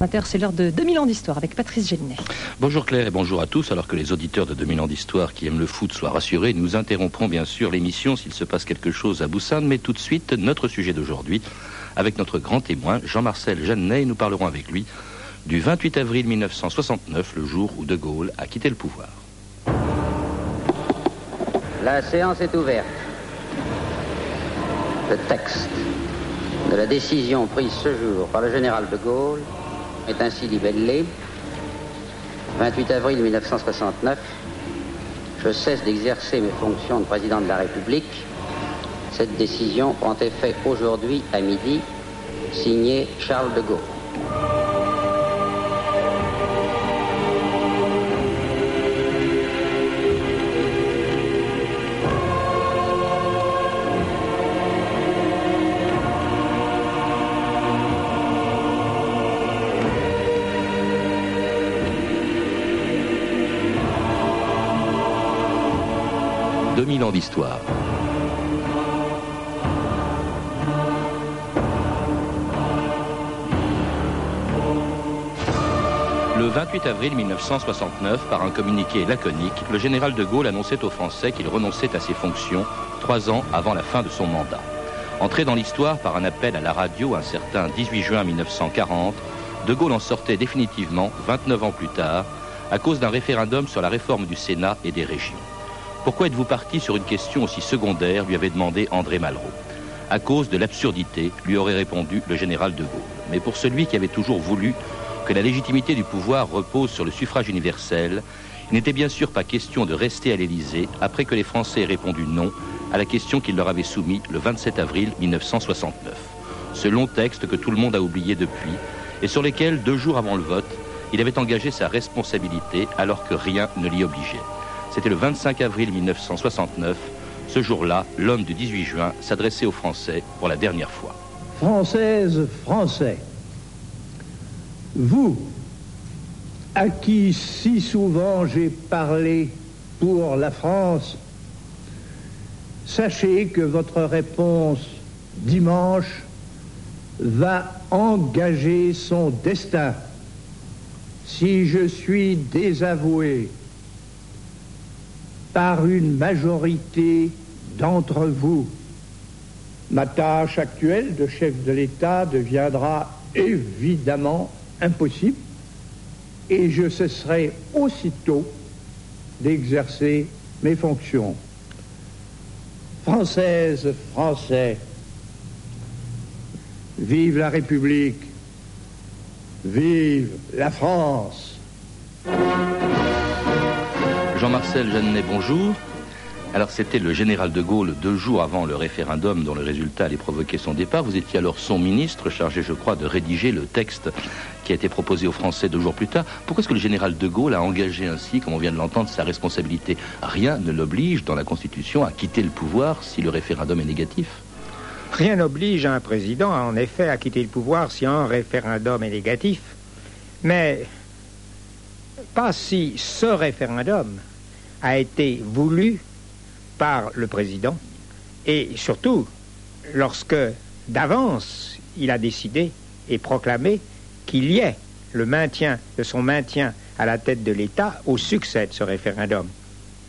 Inter, c'est l'heure de 2000 ans d'histoire avec Patrice Gélinet. Bonjour Claire et bonjour à tous. Alors que les auditeurs de 2000 ans d'histoire qui aiment le foot soient rassurés, nous interromprons bien sûr l'émission s'il se passe quelque chose à Boussane. Mais tout de suite, notre sujet d'aujourd'hui, avec notre grand témoin, Jean-Marcel Jeannet, nous parlerons avec lui du 28 avril 1969, le jour où De Gaulle a quitté le pouvoir. La séance est ouverte. Le texte de la décision prise ce jour par le général de Gaulle est ainsi libellé. 28 avril 1969, je cesse d'exercer mes fonctions de président de la République. Cette décision prend effet aujourd'hui à midi, signé Charles de Gaulle. 2000 ans d'histoire. Le 28 avril 1969, par un communiqué laconique, le général de Gaulle annonçait aux Français qu'il renonçait à ses fonctions trois ans avant la fin de son mandat. Entré dans l'histoire par un appel à la radio un certain 18 juin 1940, de Gaulle en sortait définitivement 29 ans plus tard à cause d'un référendum sur la réforme du Sénat et des régions. Pourquoi êtes-vous parti sur une question aussi secondaire lui avait demandé André Malraux. À cause de l'absurdité, lui aurait répondu le général de Gaulle. Mais pour celui qui avait toujours voulu que la légitimité du pouvoir repose sur le suffrage universel, il n'était bien sûr pas question de rester à l'Élysée après que les Français aient répondu non à la question qu'il leur avait soumise le 27 avril 1969. Ce long texte que tout le monde a oublié depuis et sur lequel, deux jours avant le vote, il avait engagé sa responsabilité alors que rien ne l'y obligeait. C'était le 25 avril 1969. Ce jour-là, l'homme du 18 juin s'adressait aux Français pour la dernière fois. Françaises, Français, vous, à qui si souvent j'ai parlé pour la France, sachez que votre réponse dimanche va engager son destin. Si je suis désavoué par une majorité d'entre vous. Ma tâche actuelle de chef de l'État deviendra évidemment impossible et je cesserai aussitôt d'exercer mes fonctions. Françaises, Français, vive la République, vive la France. Jean-Marcel Jeannet, bonjour. Alors c'était le général de Gaulle deux jours avant le référendum dont le résultat allait provoquer son départ. Vous étiez alors son ministre, chargé je crois de rédiger le texte qui a été proposé aux Français deux jours plus tard. Pourquoi est-ce que le général de Gaulle a engagé ainsi, comme on vient de l'entendre, sa responsabilité? Rien ne l'oblige dans la Constitution à quitter le pouvoir si le référendum est négatif. Rien n'oblige un président, en effet, à quitter le pouvoir si un référendum est négatif. Mais pas si ce référendum a été voulu par le président et surtout lorsque d'avance il a décidé et proclamé qu'il y ait le maintien de son maintien à la tête de l'État au succès de ce référendum.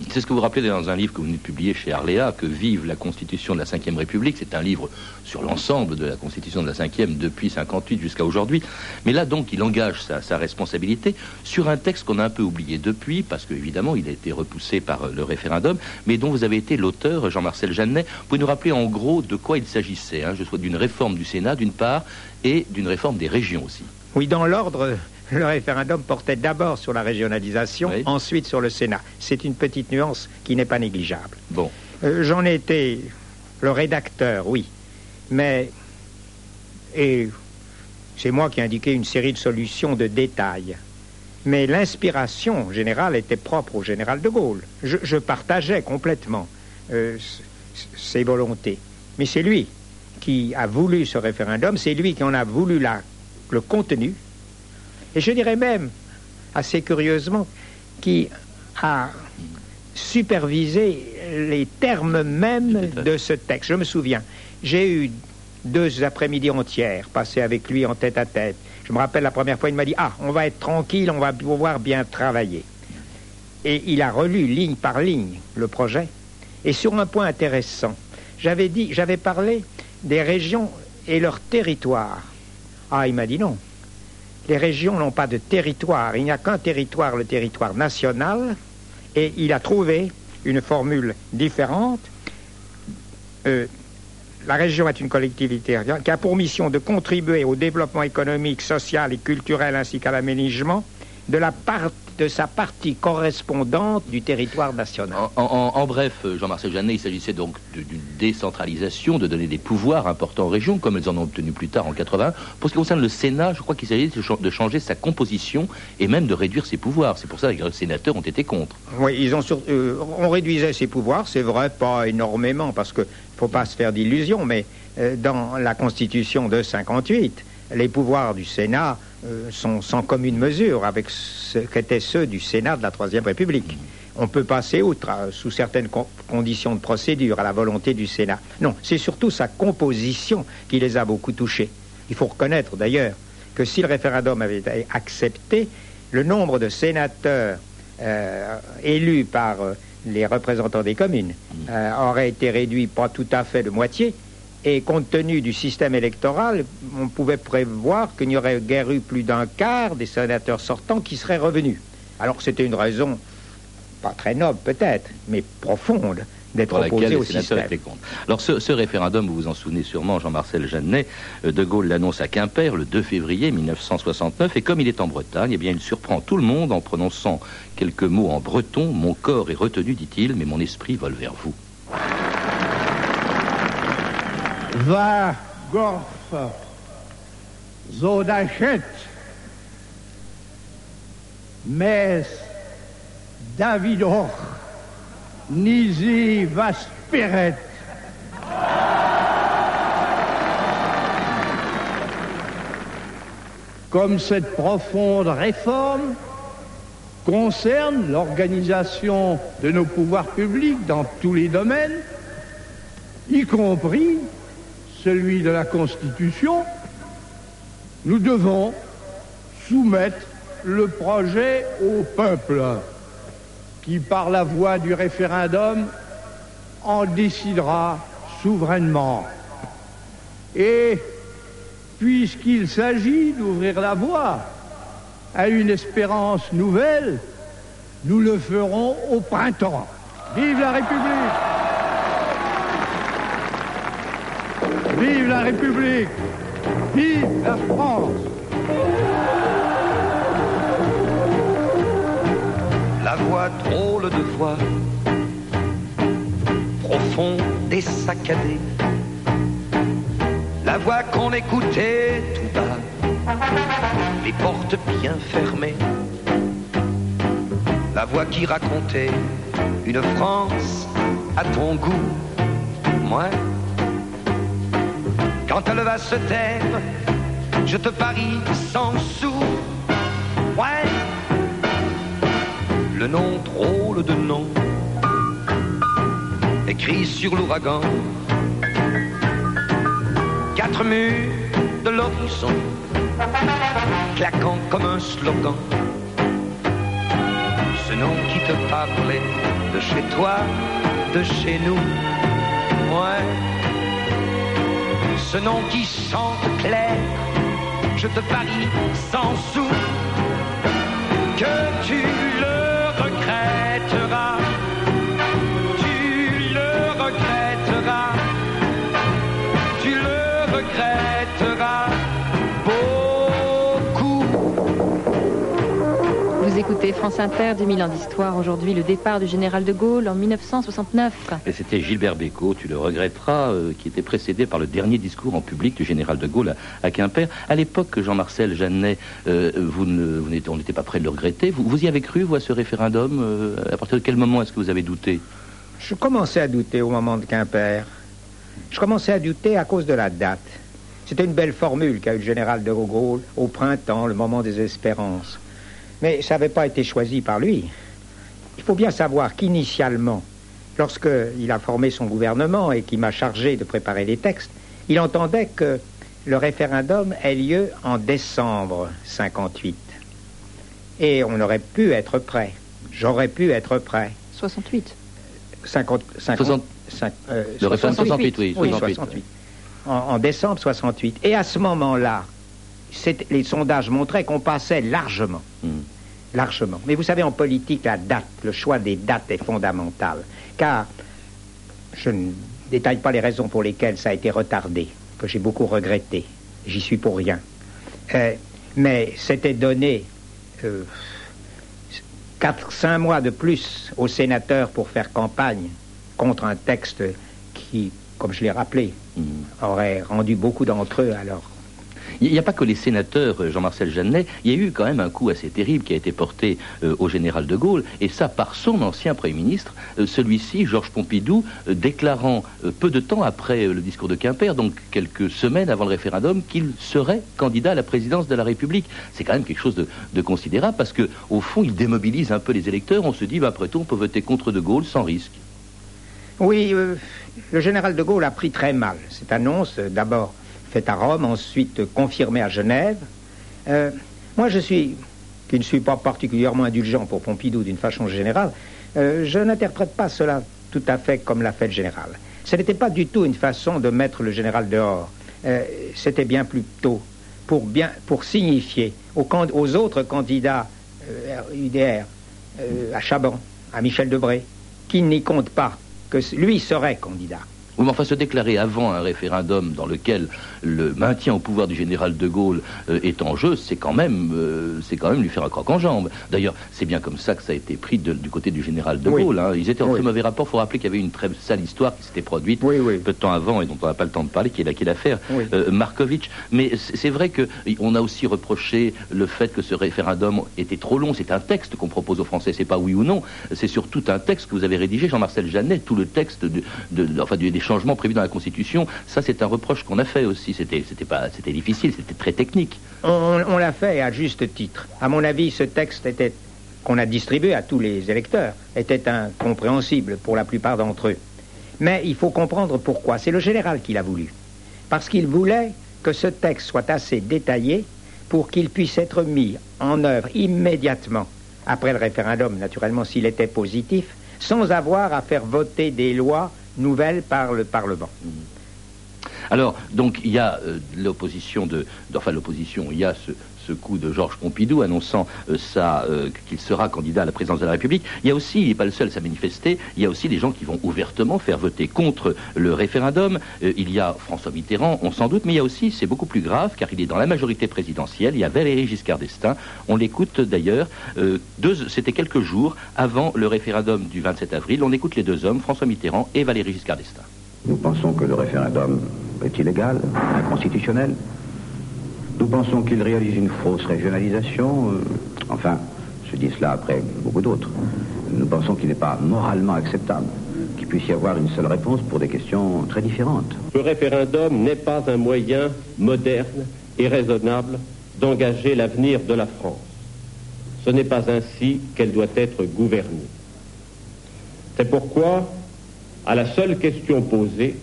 C'est ce que vous rappelez dans un livre que vous venez de publier chez Arléa, que vive la Constitution de la Ve République. C'est un livre sur l'ensemble de la Constitution de la Ve depuis 58 jusqu'à aujourd'hui. Mais là, donc, il engage sa, responsabilité sur un texte qu'on a un peu oublié depuis, parce qu'évidemment, il a été repoussé par le référendum, mais dont vous avez été l'auteur, Jean-Marcel Jeannet. Vous pouvez nous rappeler en gros de quoi il s'agissait hein, Je souhaite d'une réforme du Sénat, d'une part, et d'une réforme des régions aussi. Oui, dans l'ordre le référendum portait d'abord sur la régionalisation, ensuite sur le Sénat. C'est une petite nuance qui n'est pas négligeable. Bon. Euh, j'en ai été le rédacteur, oui. Mais. Et c'est moi qui ai indiqué une série de solutions de détails. Mais l'inspiration générale était propre au général de Gaulle. Je, partageais complètement euh, ses volontés. Mais c'est lui qui a voulu ce référendum, c'est lui qui en a voulu la, le contenu, et je dirais même, assez curieusement, qui a supervisé les termes mêmes de ce texte. Je me souviens, j'ai eu deux après-midi entières passées avec lui en tête à tête. Je me rappelle la première fois, il m'a dit Ah, on va être tranquille, on va pouvoir bien travailler. Et il a relu ligne par ligne le projet. Et sur un point intéressant, j'avais dit, j'avais parlé des régions et leur territoire. Ah, il m'a dit non. Les régions n'ont pas de territoire. Il n'y a qu'un territoire, le territoire national. Et il a trouvé une formule différente. Euh, la région est une collectivité qui a pour mission de contribuer au développement économique, social et culturel ainsi qu'à l'aménagement de la part de sa partie correspondante du territoire national. En, bref, Jean-Marcel Jeannet, il s'agissait donc d'une décentralisation, de donner des pouvoirs importants aux régions, comme elles en ont obtenu plus tard en 80. Pour ce qui concerne le Sénat, je crois qu'il s'agit de changer sa composition et même de réduire ses pouvoirs. C'est pour ça que les sénateurs ont été contre. Oui, ils ont euh, on réduisait ses pouvoirs, c'est vrai, pas énormément, parce qu'il ne faut pas se faire d'illusions, mais euh, dans la Constitution de 58, les pouvoirs du Sénat euh, sont sans commune mesure avec ce qu'étaient ceux du Sénat de la Troisième République. On peut passer outre, euh, sous certaines conditions de procédure, à la volonté du Sénat. Non, c'est surtout sa composition qui les a beaucoup touchés. Il faut reconnaître d'ailleurs que si le référendum avait été accepté, le nombre de sénateurs euh, élus par les représentants des communes aurait été réduit pas tout à fait de moitié, et compte tenu du système électoral, on pouvait prévoir qu'il n'y aurait guère eu plus d'un quart des sénateurs sortants qui seraient revenus. Alors c'était une raison, pas très noble peut-être, mais profonde, d'être opposé au système. Alors ce, référendum, vous vous en souvenez sûrement, Jean-Marcel Jeannet, euh, De Gaulle l'annonce à Quimper le 2 février 1969, et comme il est en Bretagne, eh bien il surprend tout le monde en prononçant quelques mots en breton. Mon corps est retenu, dit-il, mais mon esprit vole vers vous. Va gorf. Zo d'achet mes David och nisi va spirit Comme cette profonde réforme concerne l'organisation de nos pouvoirs publics dans tous les domaines, y compris celui de la Constitution, nous devons soumettre le projet au peuple qui, par la voie du référendum, en décidera souverainement. Et puisqu'il s'agit d'ouvrir la voie à une espérance nouvelle, nous le ferons au printemps. Vive la République Vive la République Vive la France La voix drôle de voix, profonde et saccadée. La voix qu'on écoutait tout bas, les portes bien fermées. La voix qui racontait une France à ton goût. Moi, quand elle va se taire, je te parie sans sou. Ouais, le nom drôle de nom, écrit sur l'ouragan. Quatre murs de l'horizon, claquant comme un slogan. Ce nom qui te parlait de chez toi, de chez nous. Ouais ce nom qui chante clair, je te parie sans sou écoutez France Inter, 2000 ans d'histoire. Aujourd'hui, le départ du général de Gaulle en 1969. Et c'était Gilbert Bécaud, tu le regretteras, euh, qui était précédé par le dernier discours en public du général de Gaulle à, Quimper. À l'époque, Jean-Marcel Jeannet, euh, vous ne, vous on n'était pas prêt de le regretter. Vous, vous y avez cru, vous, à ce référendum euh, À partir de quel moment est-ce que vous avez douté? Je commençais à douter au moment de Quimper. Je commençais à douter à cause de la date. C'était une belle formule qu'a eu le général de Gaulle au printemps, le moment des espérances. Mais ça n'avait pas été choisi par lui. Il faut bien savoir qu'initialement, lorsqu'il a formé son gouvernement et qu'il m'a chargé de préparer les textes, il entendait que le référendum ait lieu en décembre 58. Et on aurait pu être prêt. J'aurais pu être prêt. 68. 50, 50, 60 cinq- euh, Le référendum 68. 68, oui. Oui, 68. 68. En, en décembre 68. Et à ce moment-là, les sondages montraient qu'on passait largement. Hmm. Largement. Mais vous savez, en politique, la date, le choix des dates est fondamental. Car je ne détaille pas les raisons pour lesquelles ça a été retardé, que j'ai beaucoup regretté. J'y suis pour rien. Euh, mais c'était donné euh, 4-5 mois de plus aux sénateurs pour faire campagne contre un texte qui, comme je l'ai rappelé, Hmm. aurait rendu beaucoup d'entre eux alors Il n'y a pas que les sénateurs, euh, Jean-Marcel Jeannet, il y a eu quand même un coup assez terrible qui a été porté euh, au général de Gaulle, et ça par son ancien Premier ministre, euh, celui-ci, Georges Pompidou, déclarant peu de temps après le discours de Quimper, donc quelques semaines avant le référendum, qu'il serait candidat à la présidence de la République. C'est quand même quelque chose de, considérable, parce que au fond, il démobilise un peu les électeurs. On se dit, bah, après tout, on peut voter contre de Gaulle sans risque. Oui, le général de Gaulle a pris très mal cette annonce, d'abord faite à Rome, ensuite confirmée à Genève. Euh, moi, je suis, qui ne suis pas particulièrement indulgent pour Pompidou d'une façon générale, euh, je n'interprète pas cela tout à fait comme l'a fait le général. Ce n'était pas du tout une façon de mettre le général dehors. Euh, C'était bien plutôt pour, bien, pour signifier aux, aux autres candidats UDR, à Chaban, à Michel Debré, qui n'y comptent pas, que lui serait candidat. Oui, mais enfin, se déclarer avant un référendum dans lequel le maintien au pouvoir du général de Gaulle euh, est en jeu, c'est quand même, euh, c'est quand même lui faire un croc en jambe. D'ailleurs, c'est bien comme ça que ça a été pris de- du côté du général de Oui. Gaulle. hein. Ils étaient en Oui. très mauvais rapport. Il faut rappeler qu'il y avait une très sale histoire qui s'était produite Oui, peu de temps avant et dont on n'a pas le temps de parler, qui est la- l'affaire Oui. euh, Markovitch. Mais c'est vrai que on a aussi reproché le fait que ce référendum était trop long. C'est un texte qu'on propose aux Français, c'est pas oui ou non. C'est surtout un texte que vous avez rédigé, Jean-Marcel Jeannet, tout le texte de, de- de- enfin, des changements prévus dans la Constitution. Ça, c'est un reproche qu'on a fait aussi. C'était, difficile, c'était très technique. On, l'a fait à juste titre. À mon avis, ce texte qu'on a distribué à tous les électeurs était incompréhensible pour la plupart d'entre eux. Mais il faut comprendre pourquoi. C'est le général qui l'a voulu. Parce qu'il voulait que ce texte soit assez détaillé pour qu'il puisse être mis en œuvre immédiatement après le référendum, naturellement s'il était positif, sans avoir à faire voter des lois nouvelles par le Parlement. Alors, donc, il y a euh, l'opposition de, de- enfin l'opposition, il y a ce, coup de Georges Pompidou annonçant euh, ça, euh, qu'il sera candidat à la présidence de la République. Il y a aussi, il n'est pas le seul à manifester, il y a aussi des gens qui vont ouvertement faire voter contre le référendum. Euh, il y a François Mitterrand, on s'en doute, mais il y a aussi, c'est beaucoup plus grave, car il est dans la majorité présidentielle, il y a Valéry Giscard d'Estaing. On l'écoute d'ailleurs, euh, c'était quelques jours avant le référendum du 27 avril. On écoute les deux hommes, François Mitterrand et Valéry Giscard d'Estaing. Nous pensons que le référendum est illégal, inconstitutionnel. Nous pensons qu'il réalise une fausse régionalisation. euh, enfin, je dis cela après beaucoup d'autres. Nous pensons qu'il n'est pas moralement acceptable qu'il puisse y avoir une seule réponse pour des questions très différentes. Le référendum n'est pas un moyen moderne et raisonnable d'engager l'avenir de la France. Ce n'est pas ainsi qu'elle doit être gouvernée. C'est pourquoi, à la seule question posée,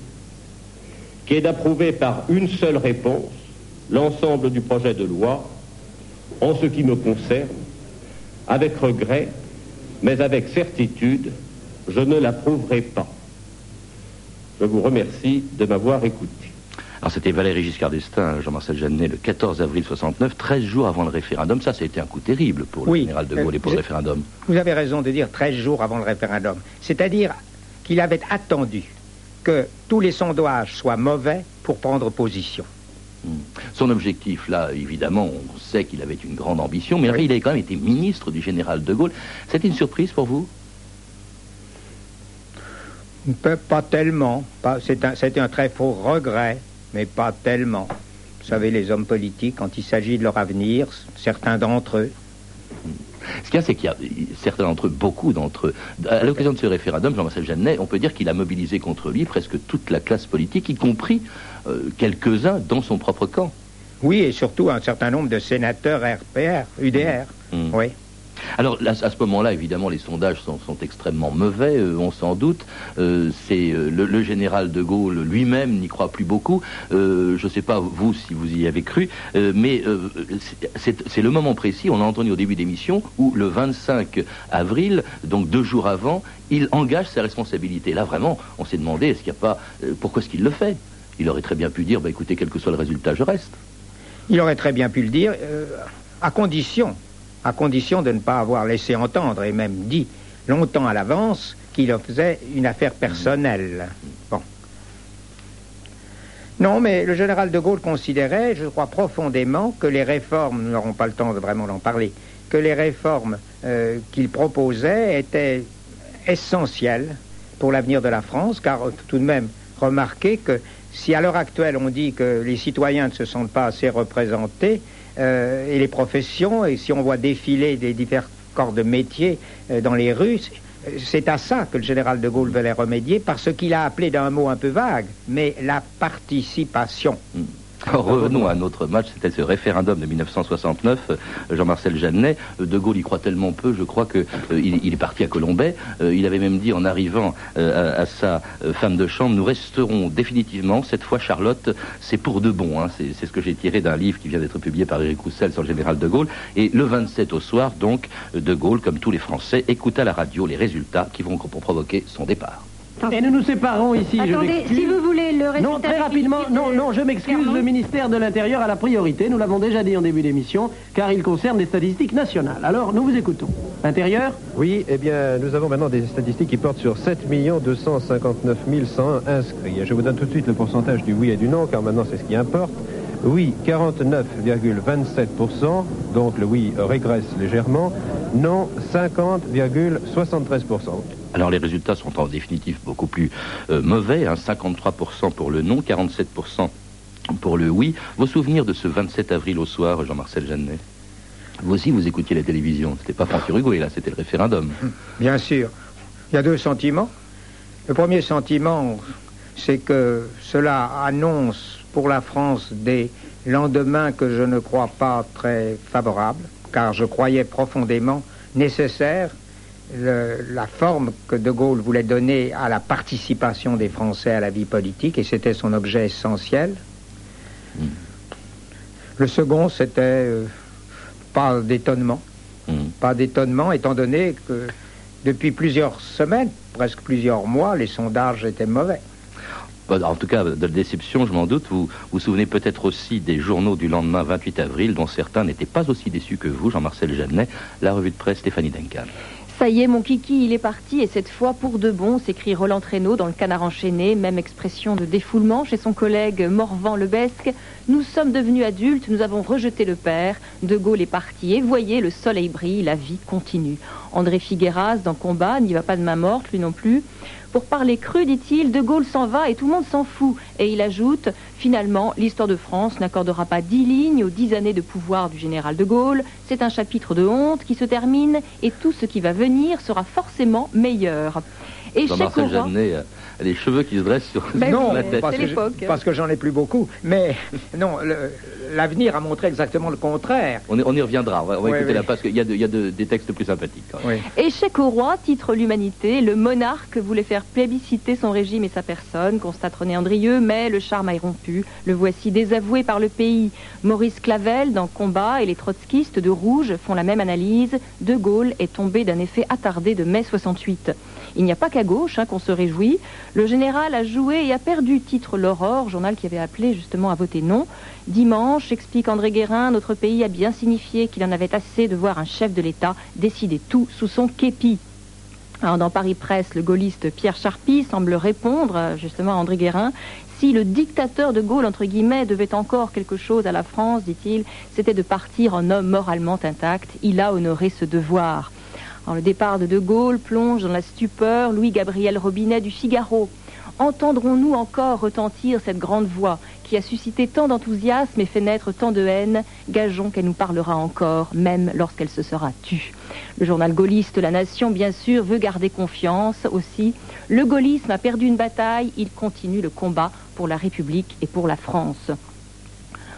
qui est d'approuver par une seule réponse l'ensemble du projet de loi, en ce qui me concerne, avec regret, mais avec certitude, je ne l'approuverai pas. Je vous remercie de m'avoir écouté. Alors c'était Valéry Giscard d'Estaing, Jean-Marcel Jeannet, le 14 avril 69, 13 jours avant le référendum. Ça, ça a été un coup terrible pour le Oui. général de Gaulle et pour Euh, le référendum. Vous avez raison de dire 13 jours avant le référendum. C'est-à-dire qu'il avait attendu que tous les sondages soient mauvais pour prendre position. Son objectif, là, évidemment, on sait qu'il avait une grande ambition, mais Oui. il avait quand même été ministre du général de Gaulle. C'était une surprise pour vous? Pas tellement. Pas- c'est un- C'était un, très faux regret, mais pas tellement. Vous savez, les hommes politiques, quand il s'agit de leur avenir, certains d'entre eux, Ce qu'il y a, c'est qu'il y a certains d'entre eux, beaucoup d'entre eux, à l'occasion de ce référendum, Jean-Marcel Jeannet, on peut dire qu'il a mobilisé contre lui presque toute la classe politique, y compris euh, quelques-uns dans son propre camp. oui, et surtout un certain nombre de sénateurs RPR, UDR. Mm. Oui. Alors à, ce moment-là, évidemment, les sondages sont, extrêmement mauvais, euh, on s'en doute. Euh, c'est euh, le, général de Gaulle lui-même n'y croit plus beaucoup. je ne sais pas vous si vous y avez cru, mais c'est le moment précis. On a entendu au début d'émission où le 25 avril, donc deux jours avant, il engage ses responsabilités. Là, vraiment, on s'est demandé est-ce qu'il n'y a pas pourquoi est-ce qu'il le fait? Il aurait très bien pu dire bah, écoutez, quel que soit le résultat, je reste. Il aurait très bien pu le dire, à condition à condition de ne pas avoir laissé entendre et même dit longtemps à l'avance qu'il en faisait une affaire personnelle. Bon. Non, mais le général de Gaulle considérait, je crois profondément, que les réformes, nous n'aurons pas le temps de vraiment en parler, que les réformes euh, qu'il proposait étaient essentielles pour l'avenir de la France, car tout de même, remarquez que si à l'heure actuelle on dit que les citoyens ne se sentent pas assez représentés, euh, et les professions, et si on voit défiler des divers corps de métier euh, dans les rues, c'est à ça que le général de Gaulle voulait remédier, parce qu'il a appelé d'un mot un peu vague, mais la participation. Hmm. Revenons à notre match, c'était ce référendum de 1969. Euh, Jean-Marcel Jeannet, euh, De Gaulle y croit tellement peu, je crois qu'il euh, il est parti à Colombay. il avait même dit en arrivant à, sa femme de chambre, nous resterons définitivement, cette fois Charlotte, c'est pour de bon. Hein. C'est ce que j'ai tiré d'un livre qui vient d'être publié par Éric Roussel sur le général De Gaulle. Et le 27 au soir, donc, De Gaulle, comme tous les Français, écoute à la radio les résultats qui vont provoquer son départ. Et nous nous séparons ici. Attendez, si vous voulez le résultat Non, très rapidement. Non, non, je m'excuse. Le ministère de l'Intérieur a la priorité. Nous l'avons déjà dit en début d'émission, car il concerne les statistiques nationales. Alors, nous vous écoutons. Intérieur Oui, eh bien, nous avons maintenant des statistiques qui portent sur 7 259 101 inscrits. Je vous donne tout de suite le pourcentage du oui et du non, car maintenant c'est ce qui importe. Oui, 49,27%, donc le oui régresse légèrement. Non, 50,73%. Alors les résultats sont en définitive beaucoup plus euh, mauvais, 53% hein. pour le non, 47% pour le oui. Vos souvenirs de ce 27 avril au soir, Jean-Marcel Jeannet? Vous aussi, vous écoutiez la télévision. C'était pas François Hugo, là, c'était le référendum. Bien sûr. Il y a deux sentiments. Le premier sentiment, c'est que cela annonce pour la France des lendemains que je ne crois pas très favorables, car je croyais profondément nécessaire la forme que De Gaulle voulait donner à la participation des Français à la vie politique, et c'était son objet essentiel. Mm. Le second, c'était euh, pas d'étonnement. Mm. Pas d'étonnement, étant donné que depuis plusieurs semaines, presque plusieurs mois, les sondages étaient mauvais. En tout cas, de déception, je m'en doute. Vous vous souvenez peut-être aussi des journaux du lendemain 28 avril, dont certains n'étaient pas aussi déçus que vous, Jean-Marcel Jeannet, la revue de presse Stéphanie Duncan. Ça y est, mon kiki, il est parti, et cette fois pour de bon, s'écrit Roland Traîneau dans le canard enchaîné, même expression de défoulement chez son collègue Morvan Lebesque. Nous sommes devenus adultes, nous avons rejeté le père, De Gaulle est parti, et voyez, le soleil brille, la vie continue. André Figueras, dans Combat, n'y va pas de main morte, lui non plus. Pour parler cru, dit-il, De Gaulle s'en va et tout le monde s'en fout. Et il ajoute, finalement, l'histoire de France n'accordera pas dix lignes aux dix années de pouvoir du général de Gaulle. C'est un chapitre de honte qui se termine et tout ce qui va venir sera forcément meilleur. Et les cheveux qui se dressent sur, ben la tête. Parce que, parce que j'en ai plus beaucoup. Mais non, l'avenir a montré exactement le contraire. On, y reviendra. On va, écouter là parce qu'il y a, des textes plus sympathiques. Échec au roi, titre l'humanité. Le monarque voulait faire plébisciter son régime et sa personne, constate René Andrieux, mais le charme a irrompu. Le voici désavoué par le pays. Maurice Clavel, dans Combat, et les trotskistes de Rouge font la même analyse. De Gaulle est tombé d'un effet attardé de mai 68. Il n'y a pas qu'à gauche hein, qu'on se réjouit. Le général a joué et a perdu, titre l'Aurore, journal qui avait appelé justement à voter non. Dimanche, explique André Guérin, notre pays a bien signifié qu'il en avait assez de voir un chef de l'État décider tout sous son képi. Alors dans Paris Presse, le gaulliste Pierre Charpie semble répondre justement à André Guérin. Si le dictateur de Gaulle, entre guillemets, devait encore quelque chose à la France, dit-il, c'était de partir en homme moralement intact. Il a honoré ce devoir le départ de De Gaulle plonge dans la stupeur Louis-Gabriel Robinet du Figaro. Entendrons-nous encore retentir cette grande voix qui a suscité tant d'enthousiasme et fait naître tant de haine? Gageons qu'elle nous parlera encore, même lorsqu'elle se sera tue. Le journal gaulliste La Nation, bien sûr, veut garder confiance aussi. Le gaullisme a perdu une bataille, il continue le combat pour la République et pour la France.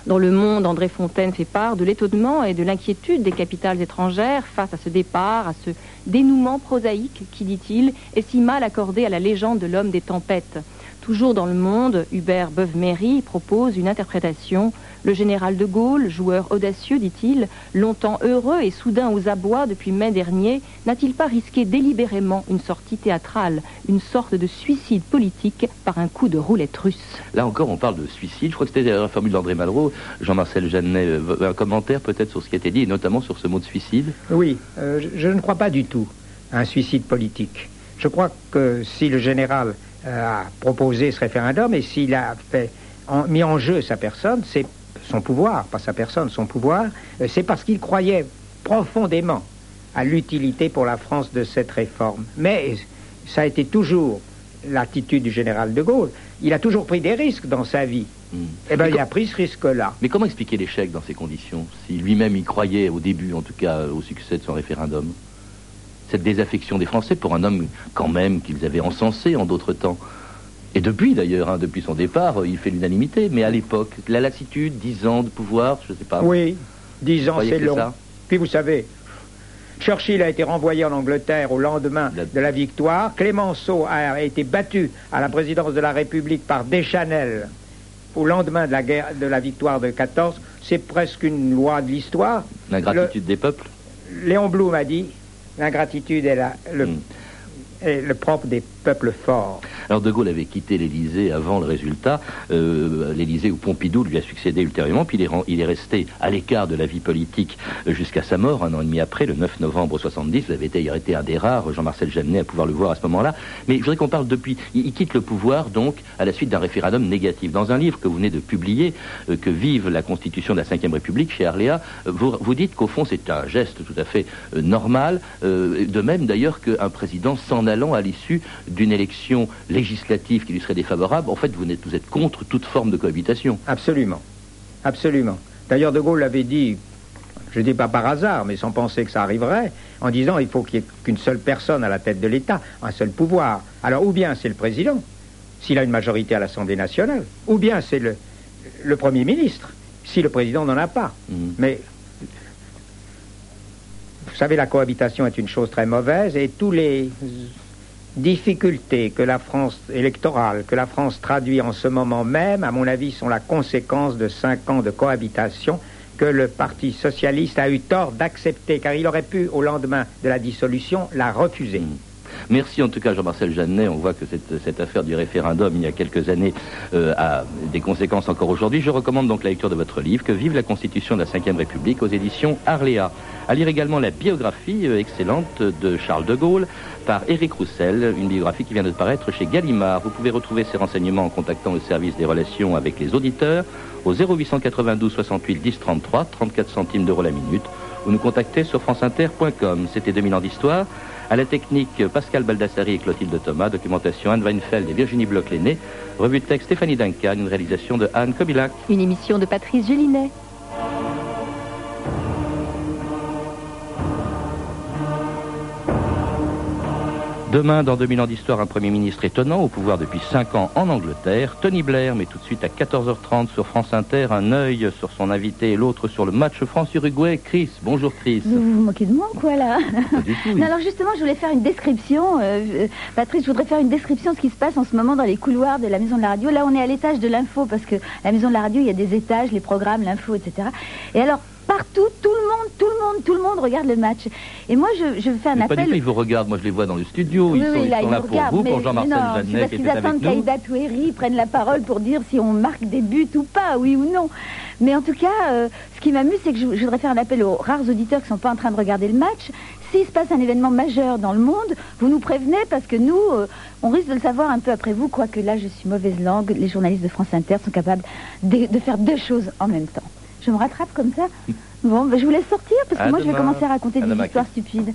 Dans Le Monde, André Fontaine fait part de l'étonnement et de l'inquiétude des capitales étrangères face à ce départ, à ce dénouement prosaïque qui, dit-il, est si mal accordé à la légende de l'homme des tempêtes. Toujours dans le monde, Hubert Beuve-Méry propose une interprétation. Le général de Gaulle, joueur audacieux, dit-il, longtemps heureux et soudain aux abois depuis mai dernier, n'a-t-il pas risqué délibérément une sortie théâtrale, une sorte de suicide politique par un coup de roulette russe? Là encore, on parle de suicide. Je crois que c'était la formule d'André Malraux. Jean-Marcel Jeannet, euh, un commentaire peut-être sur ce qui a été dit, et notamment sur ce mot de suicide Oui, euh, je, je ne crois pas du tout à un suicide politique. Je crois que si le général euh, a proposé ce référendum et s'il a fait, en- mis en jeu sa personne, c'est son pouvoir, pas sa personne, son pouvoir, euh, c'est parce qu'il croyait profondément à l'utilité pour la France de cette réforme. Mais ça a été toujours l'attitude du général de Gaulle. Il a toujours pris des risques dans sa vie. Eh bien, il a pris ce risque-là. Mais comment expliquer l'échec dans ces conditions Si lui-même y croyait au début, en tout cas, au succès de son référendum? Cette désaffection des Français pour un homme, quand même, qu'ils avaient encensé en d'autres temps. Et depuis, d'ailleurs, hein, depuis son départ, il fait l'unanimité. Mais à l'époque, la lassitude, dix ans de pouvoir, je ne sais pas. Oui, dix ans, c'est long. Puis vous savez, Churchill a été renvoyé en Angleterre au lendemain de la victoire. Clémenceau a été battu à la présidence de la République par Deschanel au lendemain de la, guerre, de la victoire de 14. C'est presque une loi de l'histoire. L'ingratitude des peuples Le- Léon Blum a dit l'ingratitude est, la- le, est le propre des peuples forts. Alors De Gaulle avait quitté l'Élysée avant le résultat, euh, l'Élysée où Pompidou lui a succédé ultérieurement, puis il est, resté à l'écart de la vie politique euh, jusqu'à sa mort, un an et demi après, le 9 novembre 70. Vous avez été, il a été un des rares, Jean-Marcel Jeannet, à pouvoir le voir à ce moment-là. Mais je voudrais qu'on parle depuis. Il, quitte le pouvoir, donc, à la suite d'un référendum négatif. Dans un livre que vous venez de publier, euh, Que vive la Constitution de la Ve République, chez Arléa, euh, vous, vous dites qu'au fond, c'est un geste tout à fait euh, normal, de même d'ailleurs qu'un président s'en allant à l'issue d'une élection législative qui lui serait défavorable, en fait, vous êtes, vous êtes contre toute forme de cohabitation. Absolument. Absolument. D'ailleurs, De Gaulle l'avait dit, je ne dis pas par hasard, mais sans penser que ça arriverait, en disant il faut qu'il n'y ait qu'une seule personne à la tête de l'État, un seul pouvoir. Alors, ou bien c'est le président, s'il a une majorité à l'Assemblée nationale, ou bien c'est le, le Premier ministre, si le président n'en a pas. Mais vous savez, la cohabitation est une chose très mauvaise et tous les difficultés que la France électorale, que la France traduit en ce moment même, à mon avis, sont la conséquence de cinq ans de cohabitation que le Parti socialiste a eu tort d'accepter, car il aurait pu, au lendemain de la dissolution, la refuser. Merci en tout cas Jean-Marcel Jeannet. On voit que cette, affaire du référendum il y a quelques années euh, a des conséquences encore aujourd'hui. Je recommande donc la lecture de votre livre, Que vive la Constitution de la Ve République aux éditions Arléa. À lire également la biographie euh, excellente de Charles de Gaulle par Éric Roussel, une biographie qui vient de paraître chez Gallimard. Vous pouvez retrouver ces renseignements en contactant le service des relations avec les auditeurs au 0892 68 10 33, 34 centimes d'euros la minute, ou nous contacter sur franceinter.com. C'était 2000 ans d'histoire. À la technique, Pascal Baldassari et Clotilde Thomas, documentation Anne Weinfeld et Virginie Bloch-Léné, revue de texte Stéphanie Duncan, une réalisation de Anne Kobilac. Une émission de Patrice Gélinet. Demain, dans 2000 ans d'histoire, un Premier ministre étonnant au pouvoir depuis 5 ans en Angleterre, Tony Blair, mais tout de suite à 14h30 sur France Inter, un œil sur son invité et l'autre sur le match France-Uruguay. Chris, bonjour Chris. Vous vous moquez de moi ou quoi là du tout, oui. Non, alors justement, je voulais faire une description. euh, Patrice, je voudrais faire une description de ce qui se passe en ce moment dans les couloirs de la maison de la radio. Là, on est à l'étage de l'info parce que la maison de la radio, il y a des étages, les programmes, l'info, etc. Et alors, partout, tout le monde, tout le monde, tout le monde regarde le match. Et moi, je, je fais un Mais pas appel. du tout, ils vous regardent. Moi, je les vois dans le studio. Ils Oui, sont, oui, ils là, sont ils là nous pour regardent, vous, mais- pour Jean-Marcel Jeannet parce qu'ils attendent qu'Aïda Touéry prenne la parole pour dire si on marque des buts ou pas, oui ou non. Mais en tout cas, euh, ce qui m'amuse, c'est que je, je voudrais faire un appel aux rares auditeurs qui ne sont pas en train de regarder le match. S'il se passe un événement majeur dans le monde, vous nous prévenez parce que nous, euh, on risque de le savoir un peu après vous, quoique là, je suis mauvaise langue. Les journalistes de France Inter sont capables de, de faire deux choses en même temps. Je me rattrape comme ça Bon, ben, je vous laisse sortir parce que À moi, je vais commencer à raconter À des demain, histoires stupides.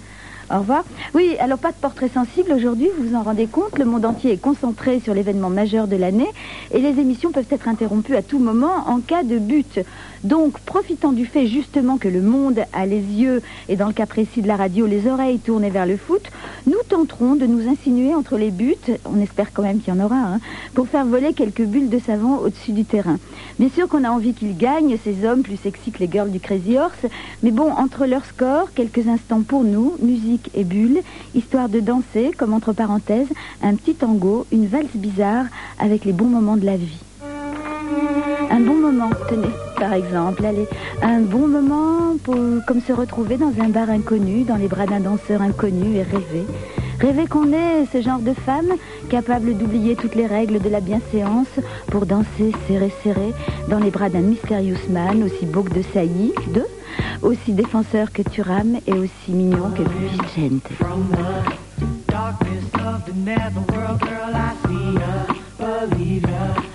Au revoir. Oui, alors pas de portrait sensible aujourd'hui, vous vous en rendez compte, le monde entier est concentré sur l'événement majeur de l'année et les émissions peuvent être interrompues à tout moment en cas de but. Donc, profitant du fait justement que le monde a les yeux, et dans le cas précis de la radio, les oreilles tournées vers le foot, nous tenterons de nous insinuer entre les buts, on espère quand même qu'il y en aura, hein, pour faire voler quelques bulles de savon au-dessus du terrain. Bien sûr qu'on a envie qu'ils gagnent, ces hommes plus sexy que les girls du Crazy Horse, mais bon, entre leur score, quelques instants pour nous, musique et bulles, histoire de danser, comme entre parenthèses, un petit tango, une valse bizarre, avec les bons moments de la vie. Un bon moment, tenez, par exemple, allez, un bon moment pour, comme se retrouver dans un bar inconnu, dans les bras d'un danseur inconnu et rêver. Rêver qu'on est ce genre de femme capable d'oublier toutes les règles de la bienséance pour danser serré serré dans les bras d'un mysterious man aussi beau que de saillie, de, aussi défenseur que Turam et aussi mignon que Vicente. Darkness of the girl, I see ya, believe ya.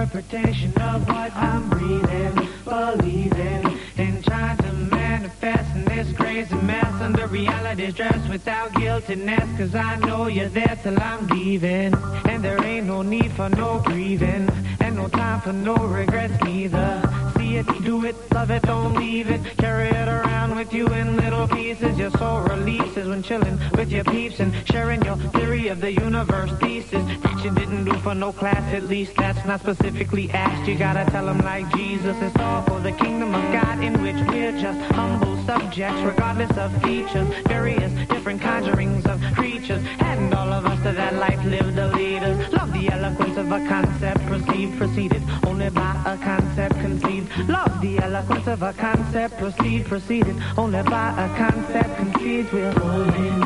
Interpretation of what I'm breathing, believing, and trying to manifest in this crazy mess under reality's dress without guiltiness. Cause I know you're there till I'm leaving. And there ain't no need for no grieving, and no time for no regrets neither. It, do it, love it, don't leave it. Carry it around with you in little pieces. Your soul releases when chilling with your peeps and sharing your theory of the universe thesis. That you didn't do for no class, at least that's not specifically asked. You gotta tell them like Jesus. It's all for the kingdom of God in which we're just humble subjects, regardless of features. Various different conjurings of creatures. And all of us to that life live the leaders. Love the eloquence of a concept perceived, preceded only by a concept conceived. Love the eloquence of a concept proceed, proceeded only by a concept conceived. We're pulling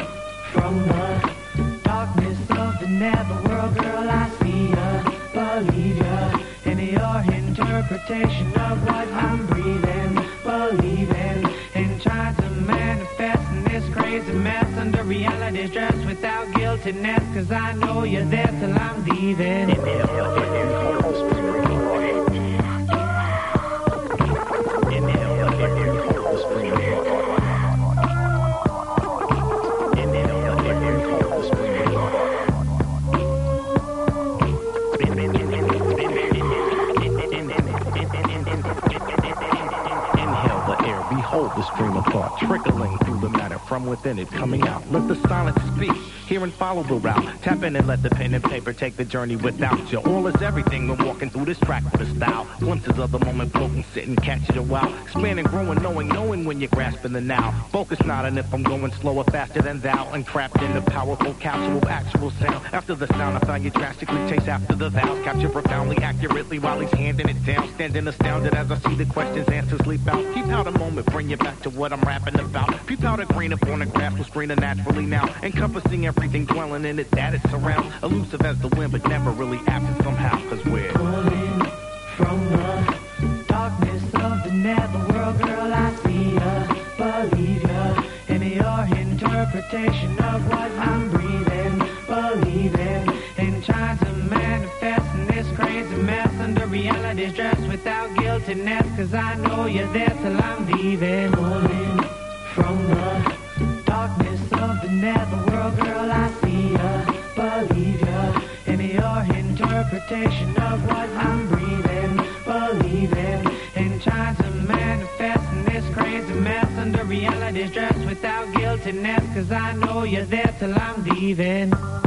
from the darkness of the netherworld, girl. I see ya, believe ya in your interpretation of what I'm breathing, believing, trying to manifest in this crazy mess under reality's dress without guiltiness. Cause I know you're there till I'm leaving. Within it, coming out. Let the silence speak. Hear and follow the route. Tap in and let the pen and paper take the journey without you. All is everything when walking through this track with a style. Glimpses of the moment floating, sitting, catch it a while. Expanding, growing, knowing, knowing when you're grasping the now. Focus not on if I'm going slower, faster than thou. And in the powerful capsule actual sound. After the sound, I found you drastically chase after the vowels. Capture profoundly, accurately while he's handing it down. Standing astounded as I see the questions, answers leap out. Keep out a moment, bring you back to what I'm rapping about. Peep out a grain upon a grass will screen naturally now. Encompassing everything, dwelling in it that it surrounds. Elusive as the wind, but never really absent somehow. Cause we're pulling from the darkness of the netherworld, girl. I see ya, believe ya in your interpretation of what I'm breathing, believing, and trying to manifest in this crazy mess under reality's dress without guiltiness. Cause I know you're there till I'm leaving. Pulling from the of what I'm breathing, believing, and trying to manifest in this crazy mess under reality's dress without guiltiness. Cause I know you're there till I'm leaving.